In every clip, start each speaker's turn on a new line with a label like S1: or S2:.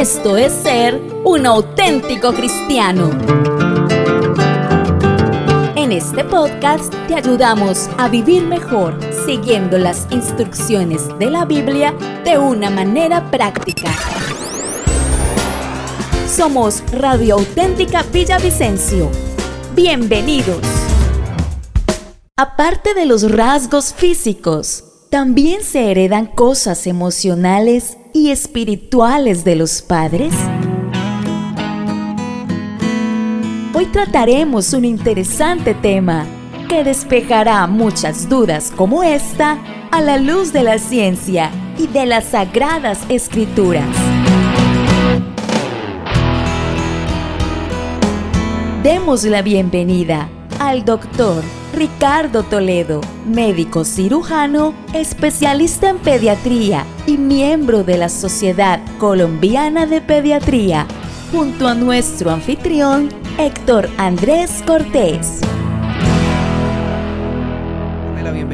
S1: Esto es ser un auténtico cristiano. En este podcast te ayudamos a vivir mejor siguiendo las instrucciones de la Biblia de una manera práctica. Somos Radio Auténtica Villavicencio. Bienvenidos. Aparte de los rasgos físicos, también se heredan cosas emocionales y espirituales de los padres. Hoy trataremos un interesante tema que despejará muchas dudas como esta a la luz de la ciencia y de las sagradas escrituras. Demos la bienvenida al doctor Ricardo Toledo, médico cirujano, especialista en pediatría y miembro de la Sociedad Colombiana de Pediatría, junto a nuestro anfitrión Héctor Andrés Cortés.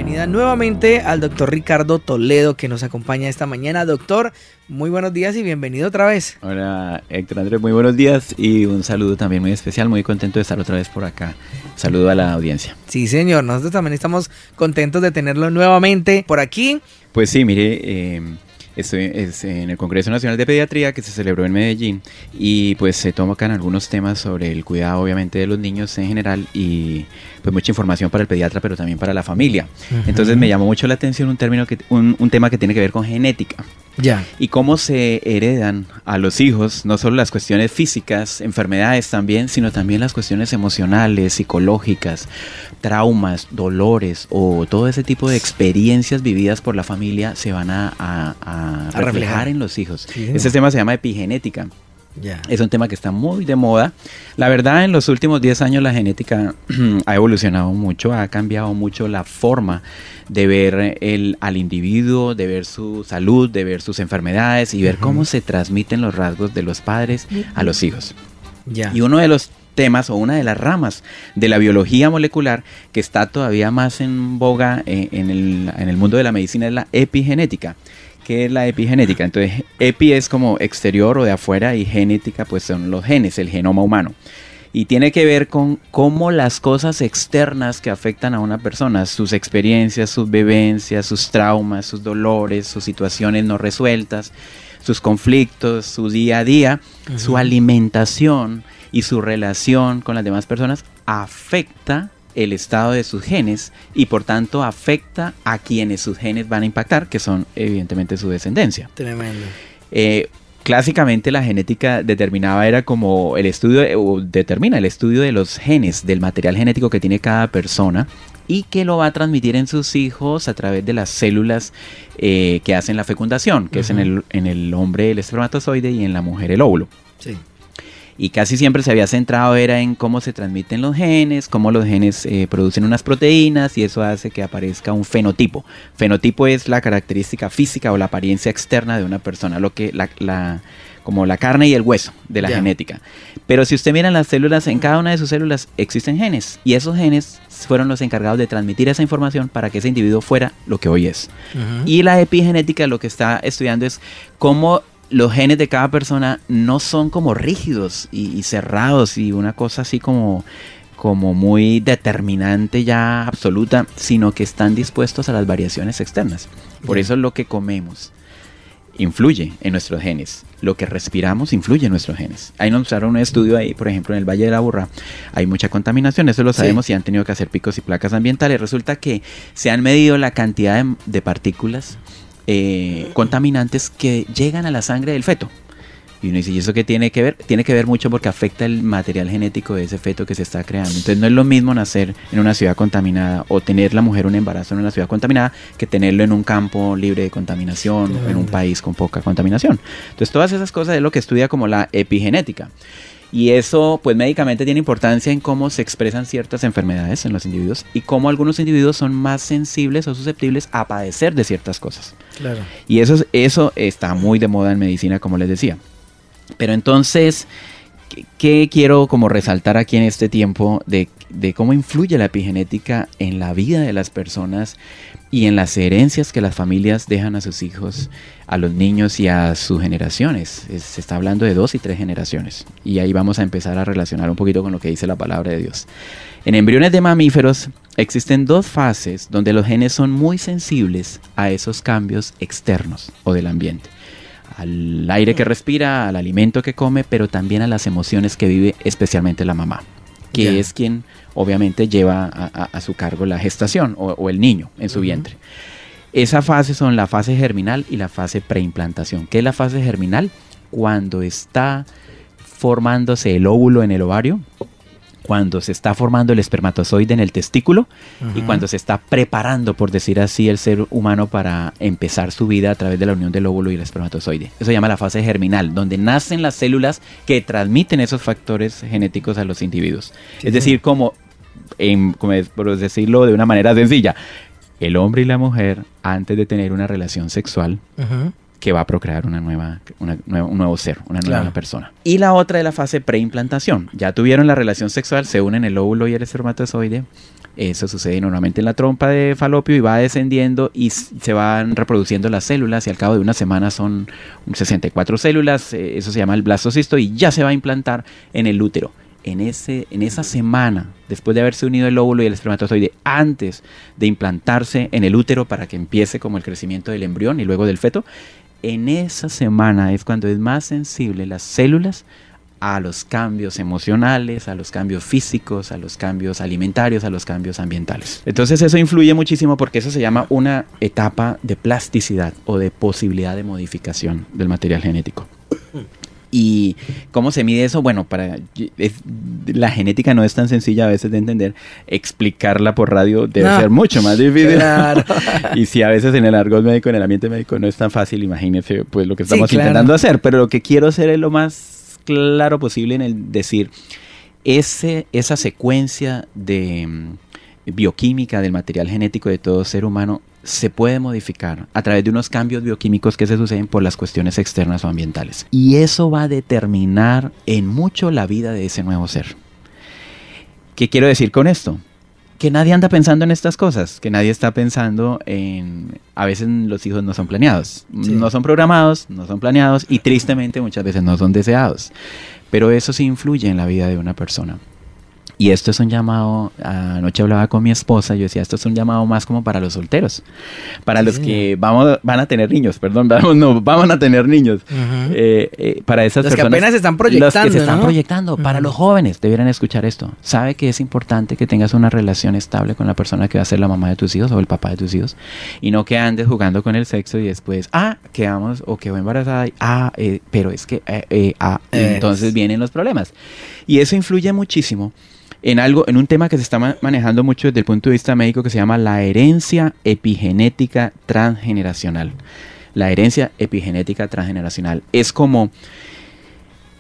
S2: Bienvenida nuevamente al doctor Ricardo Toledo que nos acompaña esta mañana. Doctor, muy buenos días y bienvenido otra vez.
S3: Hola Héctor Andrés, muy buenos días y un saludo también muy especial, muy contento de estar otra vez por acá. Saludo a la audiencia.
S2: Sí, señor, nosotros también estamos contentos de tenerlo nuevamente por aquí.
S3: Pues sí, mire, eh, Estoy en el Congreso Nacional de Pediatría que se celebró en Medellín y pues se tocan algunos temas sobre el cuidado obviamente de los niños en general y pues mucha información para el pediatra pero también para la familia. Entonces me llamó mucho la atención un término que un, un tema que tiene que ver con genética.
S2: Ya.
S3: Y cómo se heredan a los hijos no solo las cuestiones físicas, enfermedades también, sino también las cuestiones emocionales, psicológicas, traumas, dolores o todo ese tipo de experiencias vividas por la familia se van a, reflejar, en los hijos. Ese tema se llama epigenética. Es un tema que está muy de moda. La verdad, en los últimos 10 años la genética ha evolucionado mucho, ha cambiado mucho la forma de ver el, al individuo, de ver su salud, de ver sus enfermedades y ver cómo se transmiten los rasgos de los padres a los hijos. Y uno de los temas o una de las ramas de la biología molecular que está todavía más en boga eh, en, el, en el mundo de la medicina es la epigenética. ¿Qué es la epigenética? Entonces, epi es como exterior o de afuera y genética pues son los genes, el genoma humano. Y tiene que ver con cómo las cosas externas que afectan a una persona, sus experiencias, sus vivencias, sus traumas, sus dolores, sus situaciones no resueltas, sus conflictos, su día a día, su alimentación y su relación con las demás personas afecta el estado de sus genes y por tanto afecta a quienes sus genes van a impactar, que son evidentemente su descendencia.
S2: Tremendo.
S3: Eh, clásicamente la genética determinaba era como el estudio, o determina el estudio de los genes, del material genético que tiene cada persona y que lo va a transmitir en sus hijos a través de las células eh, que hacen la fecundación, que es en el, en el hombre el espermatozoide y en la mujer el óvulo.
S2: Sí
S3: y casi siempre se había centrado era en cómo se transmiten los genes, cómo los genes eh, producen unas proteínas y eso hace que aparezca un fenotipo. Fenotipo es la característica física o la apariencia externa de una persona, lo que la, como la carne y el hueso de la genética. Pero si usted mira las células, en cada una de sus células existen genes y esos genes fueron los encargados de transmitir esa información para que ese individuo fuera lo que hoy es. Y la epigenética lo que está estudiando es cómo los genes de cada persona no son como rígidos y, cerrados y una cosa así como, como muy determinante ya absoluta, sino que están dispuestos a las variaciones externas. Por eso lo que comemos influye en nuestros genes. Lo que respiramos influye en nuestros genes. Ahí nos mostraron un estudio ahí, por ejemplo, en el Valle de la Burra. Hay mucha contaminación, eso lo sabemos y han tenido que hacer picos y placas ambientales. Resulta que se han medido la cantidad de partículas eh, contaminantes que llegan a la sangre del feto. Y uno dice, ¿y eso qué tiene que ver? Tiene que ver mucho porque afecta el material genético de ese feto que se está creando. Entonces no es lo mismo nacer en una ciudad contaminada o tener la mujer un embarazo en una ciudad contaminada que tenerlo en un campo libre de contaminación, o en un país con poca contaminación. Entonces todas esas cosas es lo que estudia como la epigenética. Y eso, pues médicamente tiene importancia en cómo se expresan ciertas enfermedades en los individuos y cómo algunos individuos son más sensibles o susceptibles a padecer de ciertas cosas.
S2: Claro.
S3: Y eso, eso está muy de moda en medicina, como les decía. Pero entonces, ¿Qué quiero como resaltar aquí en este tiempo de, cómo influye la epigenética en la vida de las personas y en las herencias que las familias dejan a sus hijos, a los niños y a sus generaciones? se está hablando de dos y tres generaciones. Y ahí vamos a empezar a relacionar un poquito con lo que dice la palabra de Dios. En embriones de mamíferos existen dos fases donde los genes son muy sensibles a esos cambios externos o del ambiente al aire que respira, al alimento que come, pero también a las emociones que vive especialmente la mamá, que es quien obviamente lleva a, su cargo la gestación o, el niño en su vientre. Esa fase son la fase germinal y la fase preimplantación. ¿Qué es la fase germinal? Cuando está formándose el óvulo en el ovario, cuando se está formando el espermatozoide en el testículo y cuando se está preparando, por decir así, el ser humano para empezar su vida a través de la unión del óvulo y el espermatozoide. Eso se llama la fase germinal, donde nacen las células que transmiten esos factores genéticos a los individuos. es decir, como, por decirlo de una manera sencilla, el hombre y la mujer, antes de tener una relación sexual, que va a procrear una nueva, un nuevo ser, una nueva persona. Y la otra es la fase preimplantación. Ya tuvieron la relación sexual, se unen el óvulo y el espermatozoide. Eso sucede normalmente en la trompa de falopio y va descendiendo y se van reproduciendo las células y al cabo de una semana son 64 células, eh, eso se llama el blastocisto y ya se va a implantar en el útero. En, ese, en esa semana, después de haberse unido el óvulo y el espermatozoide, antes de implantarse en el útero para que empiece como el crecimiento del embrión y luego del feto, en esa semana es cuando es más sensible las células a los cambios emocionales, a los cambios físicos, a los cambios alimentarios, a los cambios ambientales. Entonces eso influye muchísimo porque eso se llama una etapa de plasticidad o de posibilidad de modificación del material genético. ¿Y cómo se mide eso? Bueno, para la genética no es tan sencilla a veces de entender. Explicarla por radio debe ser mucho más difícil. y si a veces en el argot médico, en el ambiente médico no es tan fácil, imagínense pues lo que estamos intentando hacer. Pero lo que quiero hacer es lo más claro posible en el decir ese, esa secuencia de mm, bioquímica del material genético de todo ser humano se puede modificar a través de unos cambios bioquímicos que se suceden por las cuestiones externas o ambientales. Y eso va a determinar en mucho la vida de ese nuevo ser. ¿Qué quiero decir con esto? Que nadie anda pensando en estas cosas, que nadie está pensando en... A veces los hijos no son planeados, no son programados, no son planeados y tristemente muchas veces no son deseados. Pero eso sí influye en la vida de una persona. Y esto es un llamado, anoche hablaba con mi esposa, yo decía, esto es un llamado más como para los solteros, para los que vamos, van a tener niños, perdón, vamos, no, van a tener niños, eh, eh, para esas
S2: los
S3: personas.
S2: que apenas se están proyectando.
S3: Los que se están proyectando, para los jóvenes, debieran escuchar esto. Sabe que es importante que tengas una relación estable con la persona que va a ser la mamá de tus hijos o el papá de tus hijos, y no que andes jugando con el sexo y después, ah, quedamos o quedó embarazada, ah, eh, pero es que, ah, entonces vienen los problemas. Y eso influye muchísimo en algo, en un tema que se está manejando mucho desde el punto de vista médico que se llama la herencia epigenética transgeneracional. La herencia epigenética transgeneracional es como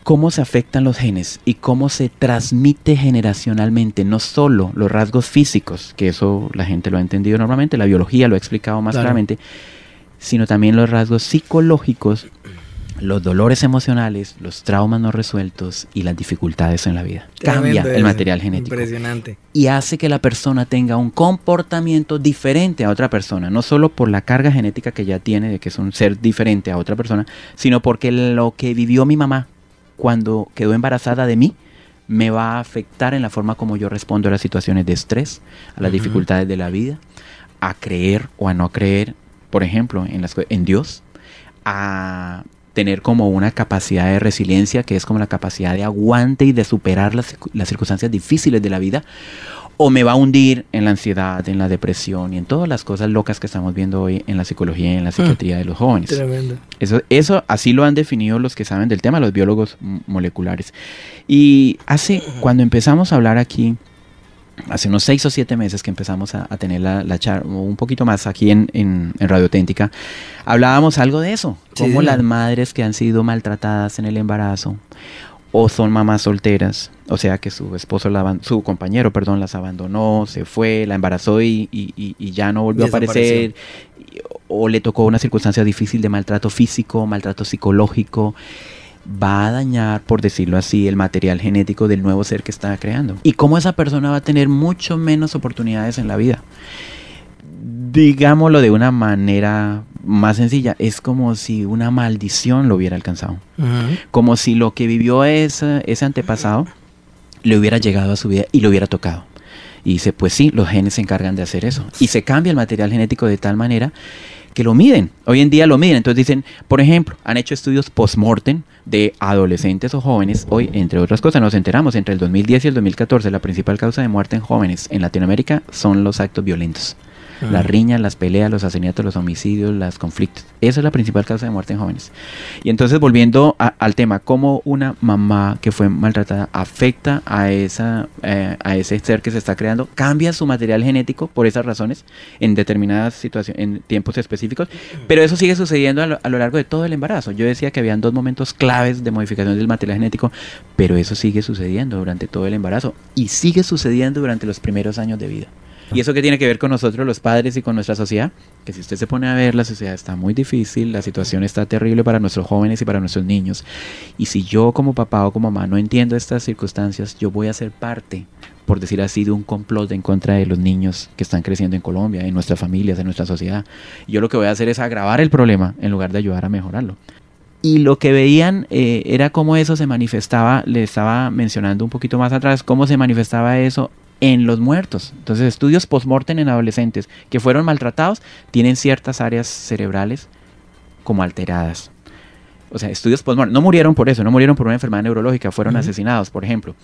S3: cómo se afectan los genes y cómo se transmite generacionalmente, no solo los rasgos físicos, que eso la gente lo ha entendido normalmente, la biología lo ha explicado más claramente, sino también los rasgos psicológicos los dolores emocionales, los traumas no resueltos y las dificultades en la vida. Cambia el material genético.
S2: Impresionante.
S3: Y hace que la persona tenga un comportamiento diferente a otra persona, no solo por la carga genética que ya tiene de que es un ser diferente a otra persona, sino porque lo que vivió mi mamá cuando quedó embarazada de mí me va a afectar en la forma como yo respondo a las situaciones de estrés, a las dificultades de la vida, a creer o a no creer, por ejemplo, en, las, en Dios, a tener como una capacidad de resiliencia, que es como la capacidad de aguante y de superar las, circunstancias difíciles de la vida, o me va a hundir en la ansiedad, en la depresión y en todas las cosas locas que estamos viendo hoy en la psicología y en la mm. psiquiatría de los jóvenes.
S2: Tremendo.
S3: Eso, eso así lo han definido los que saben del tema, los biólogos moleculares. Y hace, cuando empezamos a hablar aquí, hace unos seis o siete meses que empezamos a, tener la, la charla, un poquito más aquí en, en, Radio Auténtica, hablábamos algo de eso, como las madres que han sido maltratadas en el embarazo o son mamás solteras, o sea que su esposo, la, su compañero, perdón, las abandonó, se fue, la embarazó y, y, ya no volvió a aparecer, o le tocó una circunstancia difícil de maltrato físico, maltrato psicológico va a dañar, por decirlo así, el material genético del nuevo ser que está creando. Y cómo esa persona va a tener mucho menos oportunidades en la vida. Digámoslo de una manera más sencilla, es como si una maldición lo hubiera alcanzado. Como si lo que vivió ese, ese antepasado le hubiera llegado a su vida y lo hubiera tocado. Y dice, pues sí, los genes se encargan de hacer eso. Y se cambia el material genético de tal manera que lo miden. Hoy en día lo miden. Entonces dicen, por ejemplo, han hecho estudios post-mortem de adolescentes o jóvenes. Hoy, entre otras cosas, nos enteramos, entre el 2010 y el 2014, la principal causa de muerte en jóvenes en Latinoamérica son los actos violentos. Las riñas, las peleas, los asesinatos, los homicidios, los conflictos. Esa es la principal causa de muerte en jóvenes. Y entonces volviendo al tema, cómo una mamá que fue maltratada afecta a, esa, eh, a ese ser que se está creando, cambia su material genético por esas razones en determinadas situaciones, en tiempos específicos, pero eso sigue sucediendo a lo, a lo largo de todo el embarazo. Yo decía que habían dos momentos claves de modificación del material genético, pero eso sigue sucediendo durante todo el embarazo y sigue sucediendo durante los primeros años de vida. ¿Y eso qué tiene que ver con nosotros los padres y con nuestra sociedad? Que si usted se pone a ver, la sociedad está muy difícil, la situación está terrible para nuestros jóvenes y para nuestros niños. Y si yo como papá o como mamá no entiendo estas circunstancias, yo voy a ser parte, por decir así, de un complot en contra de los niños que están creciendo en Colombia, en nuestras familias, en nuestra sociedad. Yo lo que voy a hacer es agravar el problema en lugar de ayudar a mejorarlo. Y lo que veían eh, era cómo eso se manifestaba, le estaba mencionando un poquito más atrás, cómo se manifestaba eso en los muertos. Entonces, estudios post-mortem en adolescentes que fueron maltratados tienen ciertas áreas cerebrales como alteradas. O sea, estudios post-mortem. No murieron por eso, no murieron por una enfermedad neurológica, fueron asesinados, por ejemplo.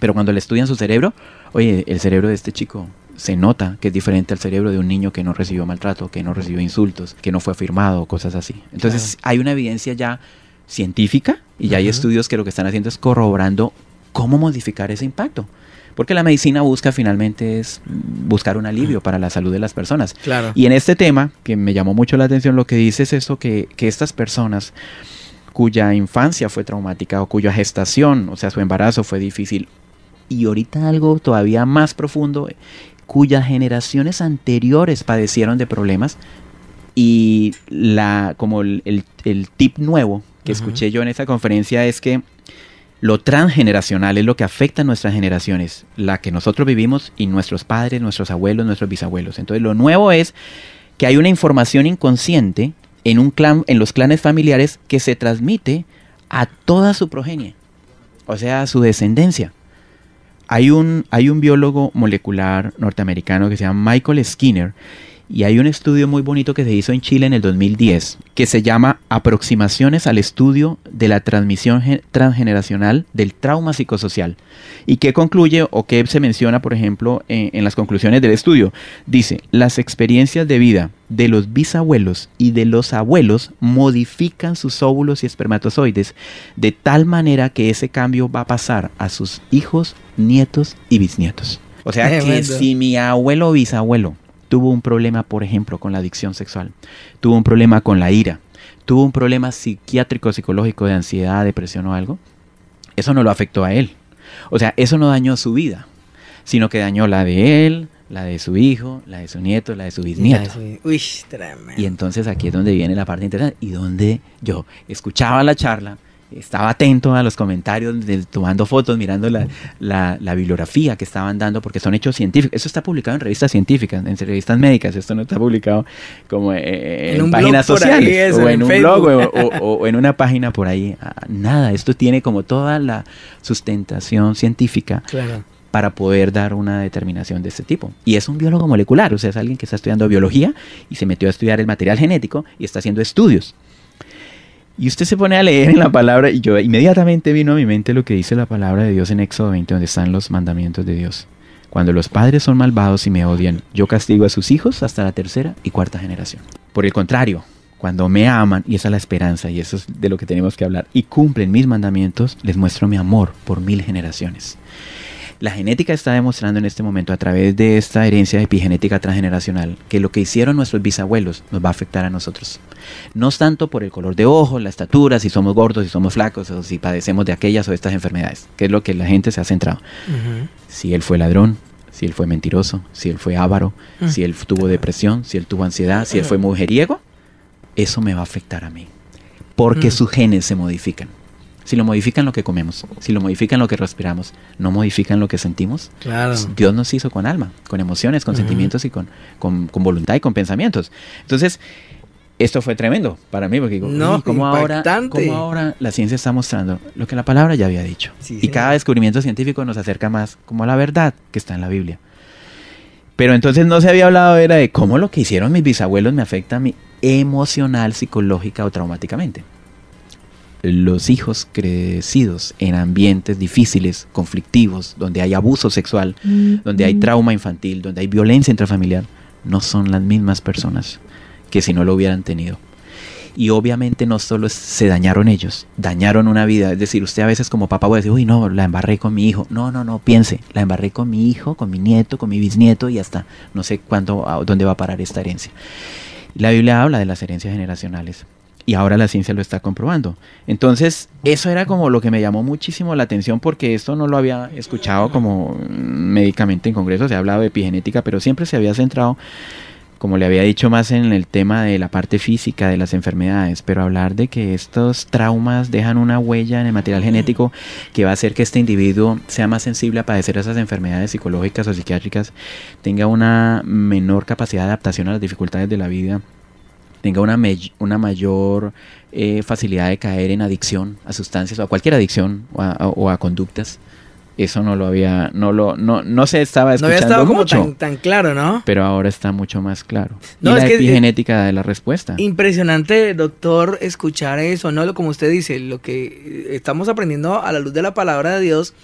S3: Pero cuando le estudian su cerebro, oye, el cerebro de este chico se nota que es diferente al cerebro de un niño que no recibió maltrato, que no recibió insultos, que no fue afirmado, cosas así. Entonces, hay una evidencia ya científica y ya hay estudios que lo que están haciendo es corroborando cómo modificar ese impacto. Porque la medicina busca finalmente es buscar un alivio para la salud de las personas.
S2: Claro.
S3: Y en este tema, que me llamó mucho la atención, lo que dice es eso, que, que estas personas cuya infancia fue traumática o cuya gestación, o sea, su embarazo fue difícil, y ahorita algo todavía más profundo, cuyas generaciones anteriores padecieron de problemas, y la, como el, el, el tip nuevo que uh -huh. escuché yo en esa conferencia es que lo transgeneracional es lo que afecta a nuestras generaciones, la que nosotros vivimos y nuestros padres, nuestros abuelos, nuestros bisabuelos. Entonces lo nuevo es que hay una información inconsciente en, un clan, en los clanes familiares que se transmite a toda su progenie, o sea, a su descendencia. Hay un, hay un biólogo molecular norteamericano que se llama Michael Skinner y hay un estudio muy bonito que se hizo en Chile en el 2010 que se llama Aproximaciones al estudio de la transmisión transgeneracional del trauma psicosocial. ¿Y qué concluye o qué se menciona, por ejemplo, en, en las conclusiones del estudio? Dice, las experiencias de vida de los bisabuelos y de los abuelos modifican sus óvulos y espermatozoides de tal manera que ese cambio va a pasar a sus hijos, nietos y bisnietos. O sea que si mi abuelo o bisabuelo tuvo un problema, por ejemplo, con la adicción sexual, tuvo un problema con la ira, tuvo un problema psiquiátrico, psicológico de ansiedad, depresión o algo, eso no lo afectó a él. O sea, eso no dañó su vida, sino que dañó la de él, la de su hijo, la de su nieto, la de su bisnieto.
S2: Uy, tremendo.
S3: Y entonces aquí es donde viene la parte interesante y donde yo escuchaba la charla, estaba atento a los comentarios, de, tomando fotos, mirando la, la, la, bibliografía que estaban dando, porque son hechos científicos. Eso está publicado en revistas científicas, en revistas médicas. Esto no está publicado como eh, en, en páginas sociales, o en, en un Facebook. blog, o, o, o, en una página por ahí. Nada, esto tiene como toda la sustentación científica.
S2: Claro
S3: para poder dar una determinación de este tipo. Y es un biólogo molecular, o sea, es alguien que está estudiando biología y se metió a estudiar el material genético y está haciendo estudios. Y usted se pone a leer en la palabra y yo inmediatamente vino a mi mente lo que dice la palabra de Dios en Éxodo 20, donde están los mandamientos de Dios. Cuando los padres son malvados y me odian, yo castigo a sus hijos hasta la tercera y cuarta generación. Por el contrario, cuando me aman, y esa es la esperanza, y eso es de lo que tenemos que hablar, y cumplen mis mandamientos, les muestro mi amor por mil generaciones. La genética está demostrando en este momento a través de esta herencia epigenética transgeneracional que lo que hicieron nuestros bisabuelos nos va a afectar a nosotros. No es tanto por el color de ojos, la estatura, si somos gordos, si somos flacos o si padecemos de aquellas o estas enfermedades, que es lo que la gente se ha centrado. Uh -huh. Si él fue ladrón, si él fue mentiroso, si él fue avaro, uh -huh. si él tuvo depresión, si él tuvo ansiedad, si él fue mujeriego, eso me va a afectar a mí. Porque uh -huh. sus genes se modifican. Si lo modifican lo que comemos, si lo modifican lo que respiramos, no modifican lo que sentimos.
S2: Claro.
S3: Pues Dios nos hizo con alma, con emociones, con sentimientos y con, con, con voluntad y con pensamientos. Entonces, esto fue tremendo para mí, porque digo,
S2: No,
S3: "Uy, ¿cómo, ahora, cómo ahora la ciencia está mostrando lo que la palabra ya había dicho?
S2: Sí,
S3: y cada descubrimiento científico nos acerca más como a la verdad que está en la Biblia. Pero entonces no se había hablado era de cómo lo que hicieron mis bisabuelos me afecta a mí emocional, psicológica o traumáticamente. Los hijos crecidos en ambientes difíciles, conflictivos, donde hay abuso sexual, donde hay trauma infantil, donde hay violencia intrafamiliar, no son las mismas personas que si no lo hubieran tenido. Y obviamente no solo se dañaron ellos, dañaron una vida. Es decir, usted a veces como papá puede decir, uy, no, la embarré con mi hijo. No, no, no, piense, la embarré con mi hijo, con mi nieto, con mi bisnieto y hasta no sé cuándo, a dónde va a parar esta herencia. La Biblia habla de las herencias generacionales y ahora la ciencia lo está comprobando. Entonces, eso era como lo que me llamó muchísimo la atención porque esto no lo había escuchado como médicamente en congreso, se ha hablado de epigenética, pero siempre se había centrado, como le había dicho, más en el tema de la parte física de las enfermedades, pero hablar de que estos traumas dejan una huella en el material genético que va a hacer que este individuo sea más sensible a padecer esas enfermedades psicológicas o psiquiátricas, tenga una menor capacidad de adaptación a las dificultades de la vida, tenga una, una mayor eh, facilidad de caer en adicción a sustancias o a cualquier adicción o a, a- o a conductas. Eso no lo había, no lo, no, no se estaba
S2: No había estado como
S3: mucho,
S2: tan, tan claro, ¿no?
S3: pero ahora está mucho más claro.
S2: No,
S3: y
S2: es
S3: la
S2: que-
S3: epigenética de la respuesta.
S2: Impresionante, doctor, escuchar eso, ¿no? Lo- Como usted dice, lo que eh, estamos aprendiendo a la luz de la palabra de Dios,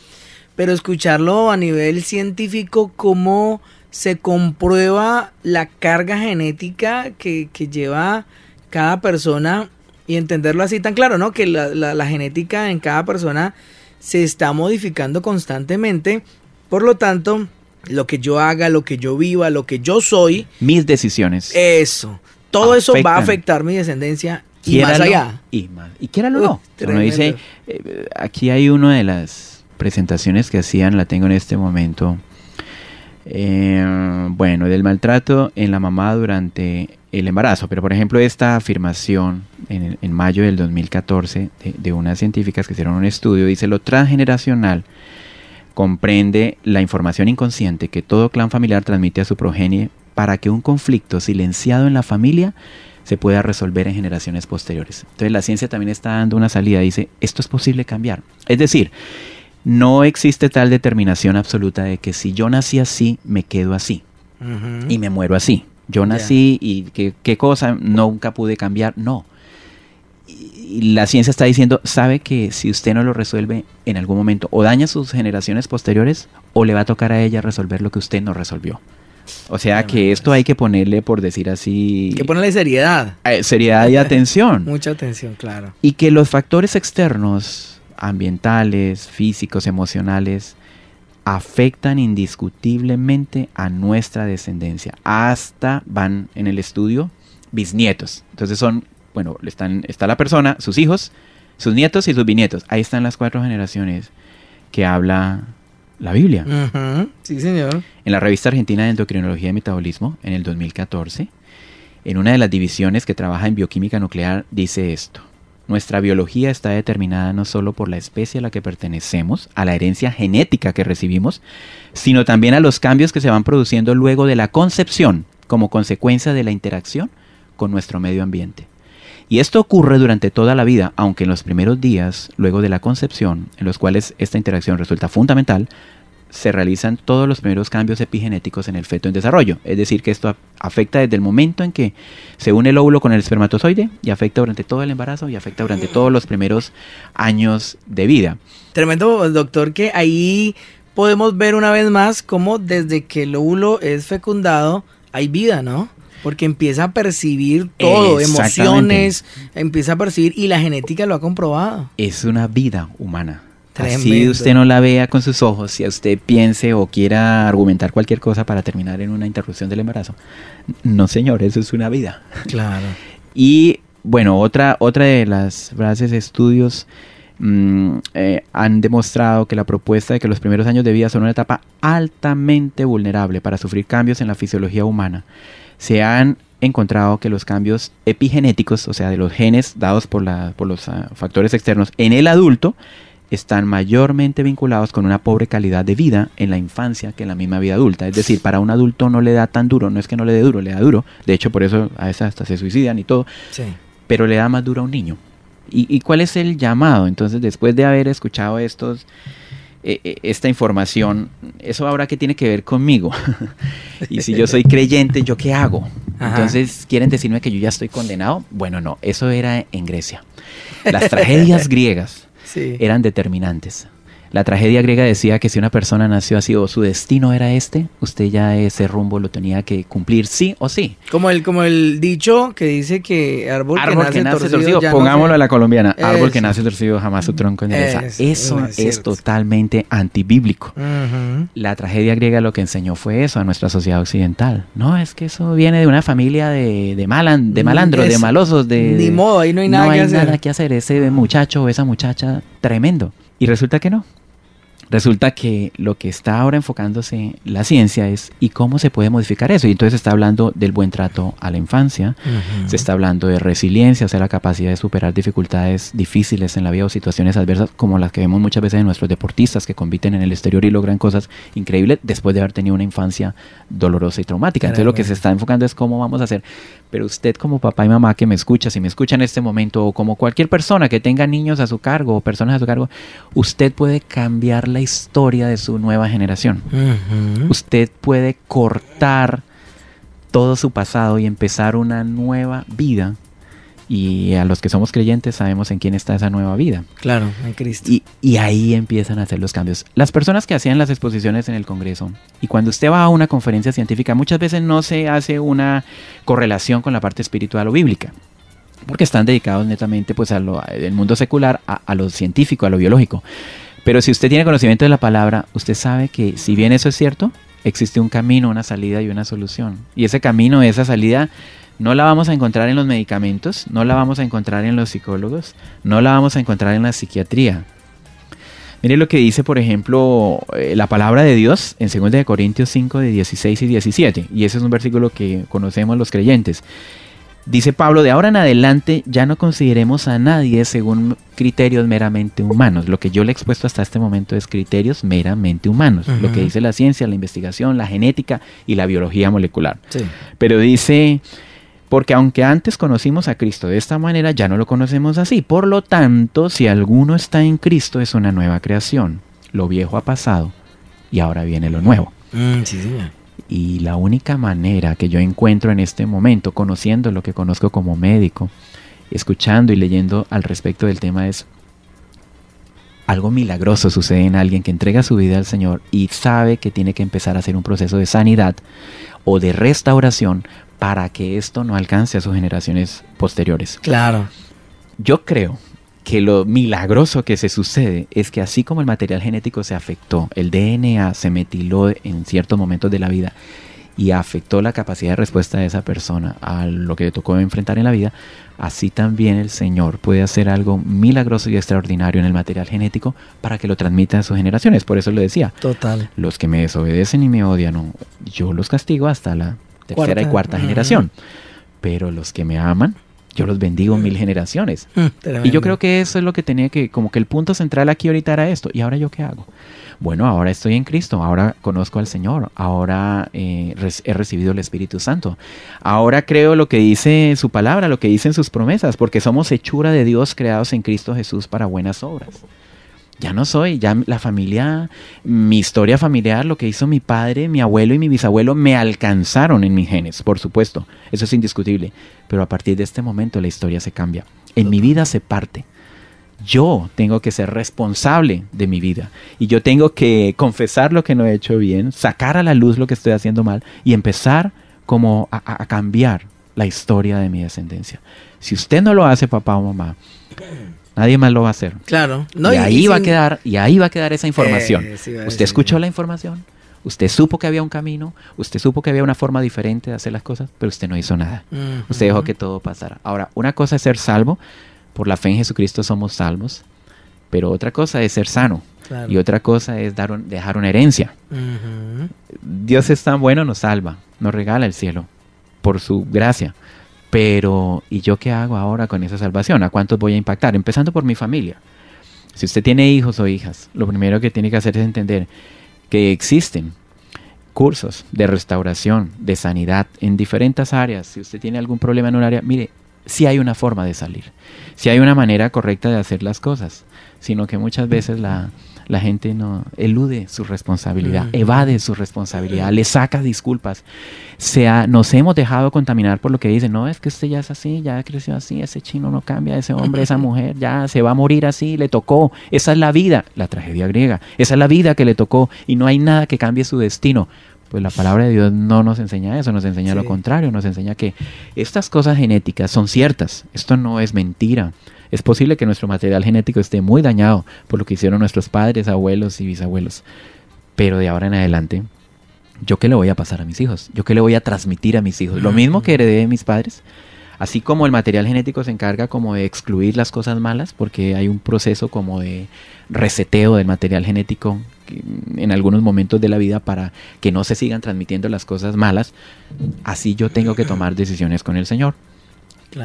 S2: pero escucharlo a nivel científico, cómo se comprueba la carga genética que, que lleva cada persona y entenderlo así tan claro, ¿no? Que la, la- la genética en cada persona se está modificando constantemente, por lo tanto, lo que yo haga, lo que yo viva, lo que yo soy,
S3: Mis decisiones.
S2: eso. Todo eso va a afectar mi descendencia y más allá.
S3: Y, más, y quiéralo no. Uno dice, eh, aquí hay una de las presentaciones que hacían, la tengo en este momento. Eh, bueno, del maltrato en la mamá durante el embarazo. Pero, por ejemplo, esta afirmación en, mayo del 2014 de, de unas científicas que hicieron un estudio dice: Lo transgeneracional comprende la información inconsciente que todo clan familiar transmite a su progenie para que un conflicto silenciado en la familia se pueda resolver en generaciones posteriores. Entonces la ciencia también está dando una salida, dice, esto es posible cambiar. Es decir, no existe tal determinación absoluta de que si yo nací así, me quedo así y me muero así. Yo nací y qué, qué cosa nunca pude cambiar, no. Y la ciencia está diciendo, sabe que si usted no lo resuelve en algún momento, o daña sus generaciones posteriores, o le va a tocar a ella resolver lo que usted no resolvió. O sea que esto hay que ponerle, por decir así,
S2: que ponerle seriedad.
S3: eh, seriedad y atención.
S2: Mucha atención, claro.
S3: Y que los factores externos, ambientales, físicos, emocionales, afectan indiscutiblemente a nuestra descendencia. Hasta van en el estudio bisnietos. Entonces son, bueno, están, está la persona, sus hijos, sus nietos y sus bisnietos. Ahí están las cuatro generaciones que habla la Biblia.
S2: Sí, señor.
S3: En la revista argentina de endocrinología y metabolismo, en el 2014, en una de las divisiones que trabaja en bioquímica nuclear, dice esto. Nuestra biología está determinada no solo por la especie a la que pertenecemos, a la herencia genética que recibimos, sino también a los cambios que se van produciendo luego de la concepción como consecuencia de la interacción con nuestro medio ambiente. Y esto ocurre durante toda la vida, aunque en los primeros días, luego de la concepción, en los cuales esta interacción resulta fundamental, se realizan todos los primeros cambios epigenéticos en el feto en desarrollo. Es decir, que esto afecta desde el momento en que se une el óvulo con el espermatozoide y afecta durante todo el embarazo y afecta durante todos los primeros años de vida.
S2: Tremendo, doctor, que ahí podemos ver una vez más cómo desde que el óvulo es fecundado hay vida, ¿no? Porque empieza a percibir todo, emociones, empieza a percibir y la genética lo ha comprobado.
S3: Es una vida humana. Así
S2: Tremendo.
S3: usted no la vea con sus ojos, si usted piense o quiera argumentar cualquier cosa para terminar en una interrupción del embarazo. No, señor, eso es una vida.
S2: Claro.
S3: Y bueno, otra, otra de las frases, estudios mm, eh, han demostrado que la propuesta de que los primeros años de vida son una etapa altamente vulnerable para sufrir cambios en la fisiología humana se han encontrado que los cambios epigenéticos, o sea, de los genes dados por, la, por los ah, factores externos en el adulto, están mayormente vinculados con una pobre calidad de vida en la infancia que en la misma vida adulta. Es decir, para un adulto no le da tan duro, no es que no le dé duro, le da duro. De hecho, por eso a veces hasta se suicidan y todo. Pero le da más duro a un niño. ¿Y, cuál es el llamado? Entonces, después de haber escuchado estos, eh, eh, esta información, ¿eso ahora qué tiene que ver conmigo? y si yo soy creyente, ¿yo qué hago? Entonces, ¿quieren decirme que yo ya estoy condenado? Bueno, no, eso era en Grecia. Las tragedias griegas eran determinantes. La tragedia griega decía que si una persona nació así o su destino era este, usted ya ese rumbo lo tenía que cumplir sí o sí.
S2: Como el, como el dicho que dice que árbol, que nace, torcido,
S3: pongámoslo a la colombiana, árbol que nace torcido jamás su tronco endereza. Eso es, totalmente antibíblico. La tragedia griega lo que enseñó fue eso a nuestra sociedad occidental. No, es que eso viene de una familia de, de, malan, de malandros, de malosos, de...
S2: Ni modo, ahí no hay nada
S3: no
S2: hay nada
S3: que hacer. Ese muchacho o esa muchacha, tremendo. Y resulta que no. Resulta que lo que está ahora enfocándose la ciencia es ¿y cómo se puede modificar eso? Y entonces se está hablando del buen trato a la infancia, se está hablando de resiliencia, o sea, la capacidad de superar dificultades difíciles en la vida o situaciones adversas como las que vemos muchas veces en nuestros deportistas que compiten en el exterior y logran cosas increíbles después de haber tenido una infancia dolorosa y traumática. Entonces lo que se está enfocando es cómo vamos a hacer. Pero usted como papá y mamá que me escucha, si me escucha en este momento, o como cualquier persona que tenga niños a su cargo o personas a su cargo, usted puede cambiar la historia de su nueva generación. Usted puede cortar todo su pasado y empezar una nueva vida. Y a los que somos creyentes sabemos en quién está esa nueva vida.
S2: Claro, en Cristo.
S3: Y, y, ahí empiezan a hacer los cambios. Las personas que hacían las exposiciones en el Congreso, y cuando usted va a una conferencia científica, muchas veces no se hace una correlación con la parte espiritual o bíblica porque están dedicados netamente pues al mundo secular, a, a, lo científico, a lo biológico. Pero si usted tiene conocimiento de la palabra, usted sabe que si bien eso es cierto, existe un camino, una salida y una solución. Y ese camino, esa salida, no la vamos a encontrar en los medicamentos, no la vamos a encontrar en los psicólogos, no la vamos a encontrar en la psiquiatría. Mire lo que dice, por ejemplo, eh, la palabra de Dios en 2 Corintios 5, de 16 y 17. Y ese es un versículo que conocemos los creyentes. Dice Pablo, de ahora en adelante ya no consideremos a nadie según criterios meramente humanos. Lo que yo le he expuesto hasta este momento es criterios meramente humanos. Lo que dice la ciencia, la investigación, la genética y la biología molecular. Pero dice, porque aunque antes conocimos a Cristo de esta manera, ya no lo conocemos así. Por lo tanto, si alguno está en Cristo, es una nueva creación. Lo viejo ha pasado y ahora viene lo nuevo.
S2: Mm, sí,
S3: y la única manera que yo encuentro en este momento, conociendo lo que conozco como médico, escuchando y leyendo al respecto del tema es algo milagroso sucede en alguien que entrega su vida al Señor y sabe que tiene que empezar a hacer un proceso de sanidad o de restauración para que esto no alcance a sus generaciones posteriores.
S2: Claro.
S3: Yo creo que lo milagroso que se sucede es que así como el material genético se afectó, el DNA se metiló en ciertos momentos de la vida y afectó la capacidad de respuesta de esa persona a lo que le tocó enfrentar en la vida, así también el Señor puede hacer algo milagroso y extraordinario en el material genético para que lo transmita a sus generaciones. Por eso lo decía.
S2: Total.
S3: Los que me desobedecen y me odian, yo los castigo hasta la tercera y cuarta generación. Pero los que me aman, yo los bendigo mil generaciones. Mm, y yo creo que eso es lo que tenía que, como que el punto central aquí ahorita era esto. ¿Y ahora yo qué hago? Bueno, ahora estoy en Cristo, ahora conozco al Señor, ahora eh, he recibido el Espíritu Santo, ahora creo lo que dice su palabra, lo que dicen sus promesas, porque somos hechura de Dios creados en Cristo Jesús para buenas obras ya no soy, ya la familia, mi historia familiar, lo que hizo mi padre, mi abuelo y mi bisabuelo me alcanzaron en mis genes, por supuesto, eso es indiscutible, pero a partir de este momento la historia se cambia, en mi vida se parte. Yo tengo que ser responsable de mi vida y yo tengo que confesar lo que no he hecho bien, sacar a la luz lo que estoy haciendo mal y empezar como a, a cambiar la historia de mi descendencia. Si usted no lo hace, papá o mamá, Nadie más lo va a hacer.
S2: Claro.
S3: No, y, ahí va a quedar, y ahí va a quedar esa información. Eh, usted escuchó la información, usted supo que había un camino, usted supo que había una forma diferente de hacer las cosas, pero usted no hizo nada. Usted dejó que todo pasara. Ahora, una cosa es ser salvo, por la fe en Jesucristo somos salvos, pero otra cosa es ser sano. Y otra cosa es dar dejar una herencia. Dios es tan bueno, nos salva, nos regala el cielo. por su gracia. Pero, ¿y yo qué hago ahora con esa salvación? ¿A cuántos voy a impactar? Empezando por mi familia. Si usted tiene hijos o hijas, lo primero que tiene que hacer es entender que existen cursos de restauración, de sanidad en diferentes áreas. Si usted tiene algún problema en un área, mire, si hay una forma de salir, si hay una manera correcta de hacer las cosas, sino que muchas veces la, la gente no elude su responsabilidad, evade su responsabilidad, le saca disculpas. sea nos hemos dejado contaminar por lo que dicen, no, es que usted ya es así, ya creció así, ese chino no cambia, ese hombre, esa mujer, ya se va a morir así, le tocó, esa es la vida, la tragedia griega, esa es la vida que le tocó y no hay nada que cambie su destino. Pues la palabra de Dios no nos enseña eso, nos enseña lo contrario, nos enseña que estas cosas genéticas son ciertas, esto no es mentira. Es posible que nuestro material genético esté muy dañado por lo que hicieron nuestros padres, abuelos y bisabuelos. Pero de ahora en adelante, ¿yo qué le voy a pasar a mis hijos? ¿Yo qué le voy a transmitir a mis hijos? Lo mismo que heredé de mis padres. Así como el material genético se encarga como de excluir las cosas malas, porque hay un proceso como de reseteo del material genético en algunos momentos de la vida para que no se sigan transmitiendo las cosas malas, así yo tengo que tomar decisiones con el Señor.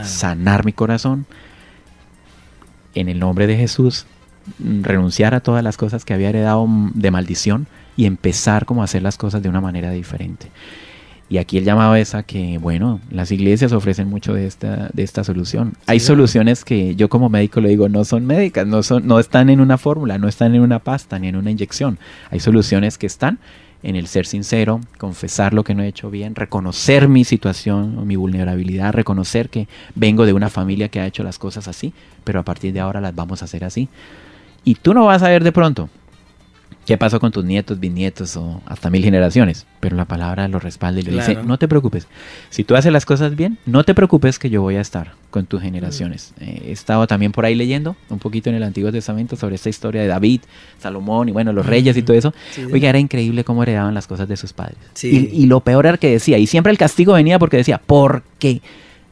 S3: Sanar mi corazón, en el nombre de Jesús, mm, renunciar a todas las cosas que había heredado mm, de maldición y empezar como a hacer las cosas de una manera diferente. Y aquí el llamado es a que, bueno, las iglesias ofrecen mucho de esta, de esta solución. Hay soluciones que yo como médico le digo, no son médicas, no, son, no están en una fórmula, no están en una pasta ni en una inyección. Hay soluciones que están en el ser sincero, confesar lo que no he hecho bien, reconocer mi situación o mi vulnerabilidad, reconocer que vengo de una familia que ha hecho las cosas así, pero a partir de ahora las vamos a hacer así. Y tú no vas a ver de pronto, qué pasó con tus nietos, bisnietos o hasta mil generaciones. Pero la palabra lo respalda y le dice, no te preocupes. Si tú haces las cosas bien, no te preocupes que yo voy a estar con tus generaciones. Eh, he estado también por ahí leyendo un poquito en el Antiguo Testamento sobre esta historia de David, Salomón y bueno, los reyes y todo eso. Oiga, era increíble cómo heredaban las cosas de sus padres. Y, y, lo peor era que decía, y siempre el castigo venía porque decía, ¿por qué?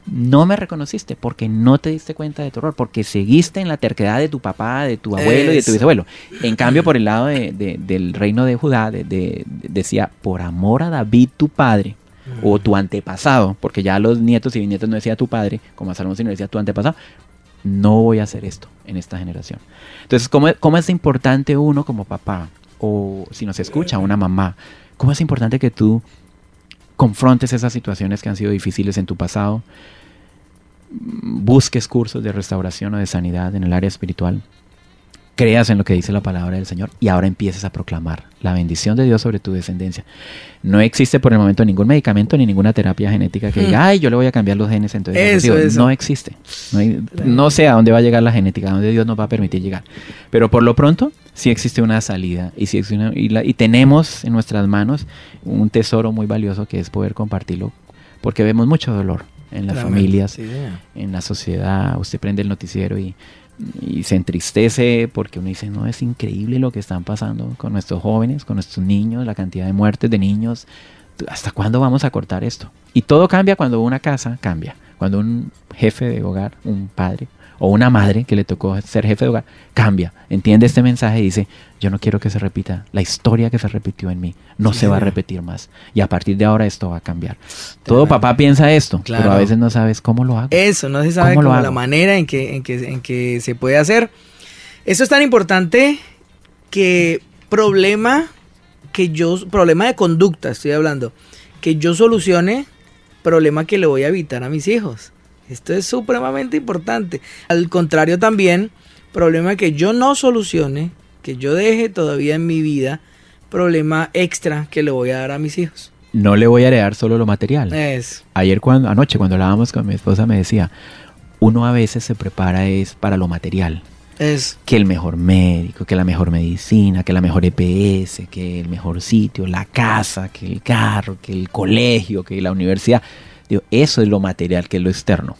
S3: No me reconociste porque no te diste cuenta de tu error, porque seguiste en la terquedad de tu papá, de tu abuelo y de tu bisabuelo. En cambio, por el lado del reino de Judá, decía, por amor a David tu padre, o tu antepasado, porque ya los nietos y bisnietos no decía tu padre, como a Salomón sino decía tu antepasado, no voy a hacer esto en esta generación. Entonces, ¿cómo, ¿cómo, es importante uno como papá, o si nos escucha una mamá, cómo es importante que tú confrontes esas situaciones que han sido difíciles en tu pasado, busques cursos de restauración o de sanidad en el área espiritual, creas en lo que dice la palabra del Señor y ahora empieces a proclamar la bendición de Dios sobre tu descendencia. No existe por el momento ningún medicamento ni ninguna terapia genética que diga, mm. ay, yo le voy a cambiar los genes, entonces no existe. No, sé a dónde va a llegar la genética, a dónde Dios nos va a permitir llegar. Pero por lo pronto sí existe una salida y, sí existe y, tenemos en nuestras manos un tesoro muy valioso que es poder compartirlo porque vemos mucho dolor en las familias, en la sociedad. Usted prende el noticiero y y se entristece porque uno dice, no, es increíble lo que están pasando con nuestros jóvenes, con nuestros niños, la cantidad de muertes de niños. ¿Hasta cuándo vamos a cortar esto? Y todo cambia cuando una casa cambia, cuando un jefe de hogar, un padre o una madre que le tocó ser jefe de hogar, cambia, entiende este mensaje y dice, yo no quiero que se repita, la historia que se repitió en mí no se va a repetir más y a partir de ahora esto va a cambiar. Todo papá piensa esto, pero a veces no sabes cómo lo hago.
S2: Eso, no se sabe cómo, la manera en que, en, que, en que se puede hacer. Eso es tan importante que problema que yo, problema de conducta estoy hablando, que yo solucione problema que le voy a evitar a mis hijos. Esto es supremamente importante. Al contrario también, problema que yo no solucione, que yo deje todavía en mi vida, problema extra que le voy a dar a mis hijos.
S3: No le voy a heredar solo lo material. Es. Ayer cuando anoche cuando hablábamos con mi esposa me decía, uno a veces se prepara es para lo material. Es. Que el mejor médico, que la mejor medicina, que la mejor EPS, que el mejor sitio, la casa, que el carro, que el colegio, que la universidad eso es lo material, que es lo externo.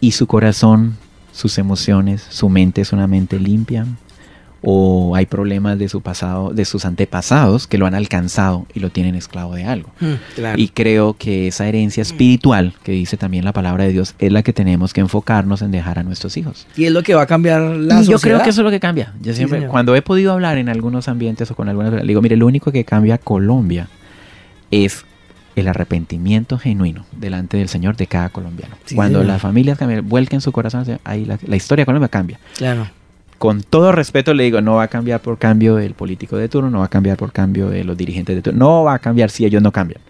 S3: Y su corazón, sus emociones, su mente es una mente limpia, o hay problemas de su pasado, de sus antepasados que lo han alcanzado y lo tienen esclavo de algo. Mm, y creo que esa herencia espiritual, que dice también la palabra de Dios, es la que tenemos que enfocarnos en dejar a nuestros hijos.
S2: Y es lo que va a cambiar la
S3: Yo creo que eso es lo que cambia. Yo siempre, cuando he podido hablar en algunos ambientes o con algunas, digo, mire, lo único que cambia Colombia es el arrepentimiento genuino delante del Señor de cada colombiano. Cuando las familias vuelquen su corazón, ahí la, la historia de Colombia cambia.
S2: Claro
S3: con todo respeto le digo, no va a cambiar por cambio del político de turno, no va a cambiar por cambio de los dirigentes de turno, no va a cambiar si ellos no cambian.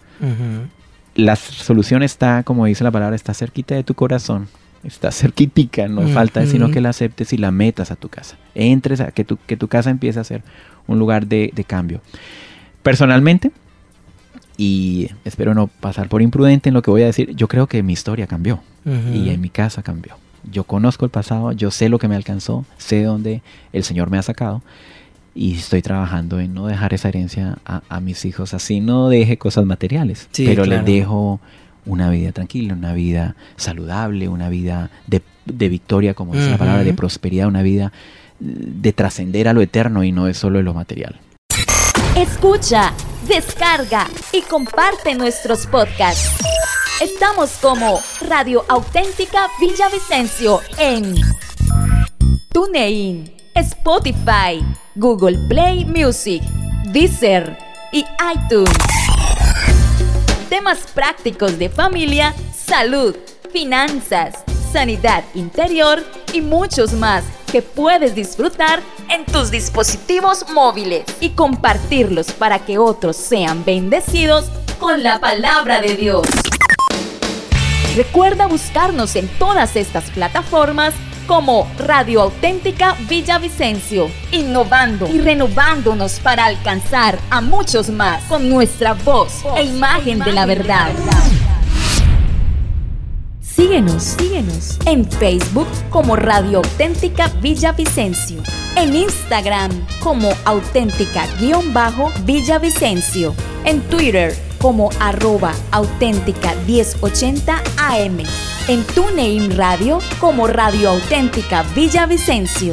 S3: La solución está, como dice la palabra, está cerquita de tu corazón, está cerquitica, no falta sino que la aceptes y la metas a tu casa. Entres a que tu, que tu casa empiece a ser un lugar de, cambio. Personalmente, y espero no pasar por imprudente en lo que voy a decir, yo creo que mi historia cambió y en mi casa cambió. Yo conozco el pasado, yo sé lo que me alcanzó, sé dónde el Señor me ha sacado y estoy trabajando en no dejar esa herencia a, mis hijos, así no deje cosas materiales, pero les dejo una vida tranquila, una vida saludable, una vida de, victoria, como dice la palabra, de prosperidad, una vida de trascender a lo eterno y no es solo lo material.
S1: Escucha, descarga y comparte nuestros podcasts. Estamos como Radio Auténtica Villavicencio en TuneIn, Spotify, Google Play Music, Deezer y iTunes. Temas prácticos de familia, salud, finanzas, sanidad interior y muchos más que puedes disfrutar en tus dispositivos móviles y compartirlos para que otros sean bendecidos con la palabra de Dios. Recuerda buscarnos en todas estas plataformas como Radio Auténtica Villavicencio, innovando y renovándonos para alcanzar a muchos más con nuestra voz e imagen de la verdad. Síguenos, síguenos en Facebook como Radio Auténtica Villavicencio, en Instagram como auténtica-villavicencio, en Twitter como arroba auténtica 1080 AM. En TuneIn Radio como Radio Auténtica Villavicencio.